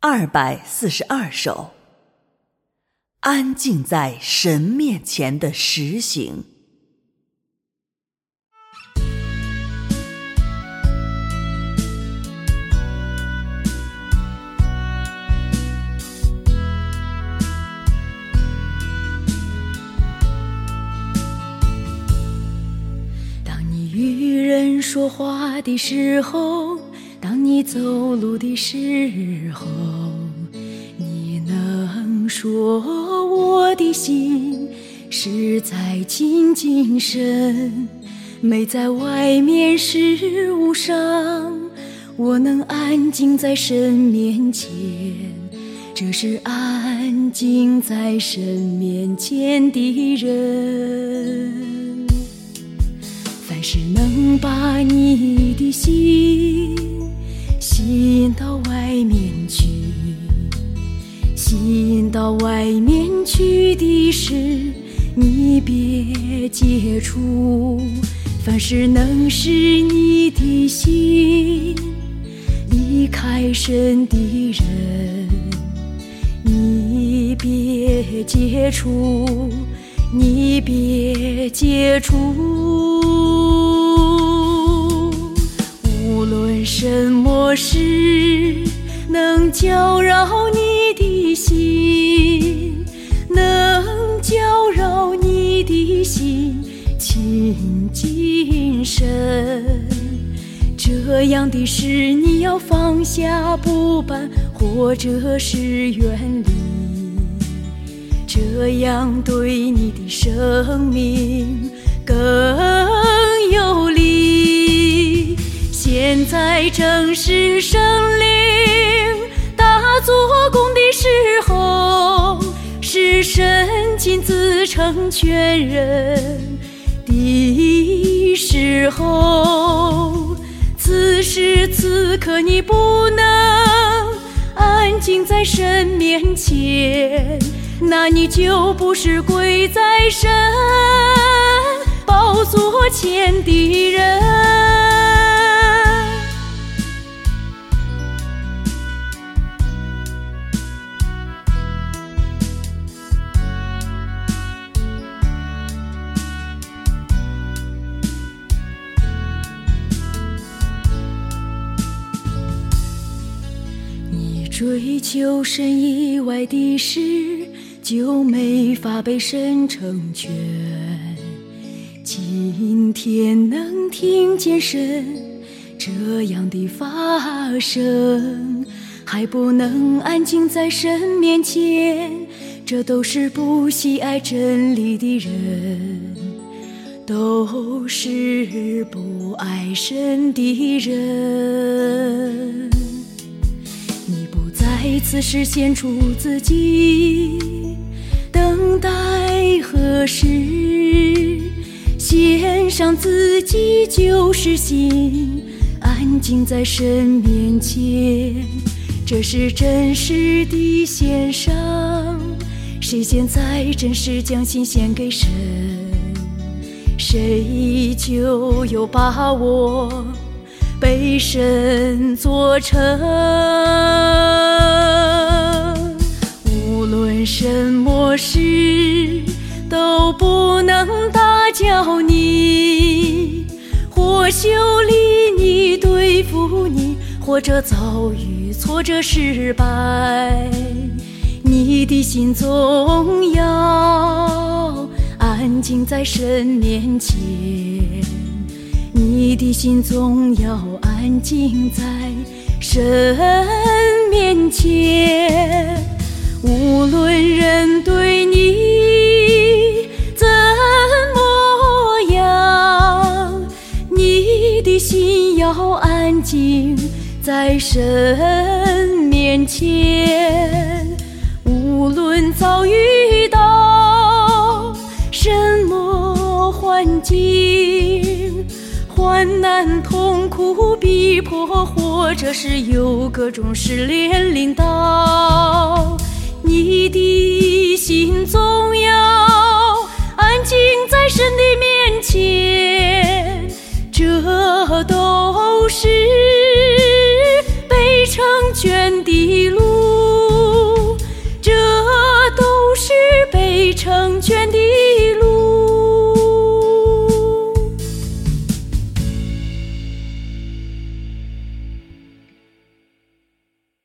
二百四十二首，安静在神面前的实行。当你与人说话的时候。你走路的时候，你能说我的心是在静静深，没在外面事物上。我能安静在神面前，这是安静在神面前的人。凡是能把你的心。吸引到外面去，吸引到外面去的事，你别接触。凡是能使你的心离开神的人，你别接触，你别接触。论什么事能搅扰你的心？能搅扰你的心？亲近神，这样的事你要放下不办，或者是远离，这样对你的生命更。在正是圣灵大做工的时候，是神亲自成全人的时候。此时此刻你不能安静在神面前，那你就不是跪在神宝座前的人。追求神以外的事，就没法被神成全。今天能听见神这样的发声，还不能安静在神面前，这都是不喜爱真理的人，都是不爱神的人。再次实现出自己，等待何时？献上自己就是心，安静在神面前，这是真实的献上。谁现在真实将心献给神，谁就有把握被神做成。无论什么事都不能打搅你，或修理你、对付你，或者遭遇挫折失败。你的心总要安静在神面前，你的心总要安静在神面前。无论人对你怎么样，你的心要安静在神面前。无论遭遇到什么环境，患难、痛苦、逼迫，或者是有各种失恋领导。你的心总要安静在神的面前，这都是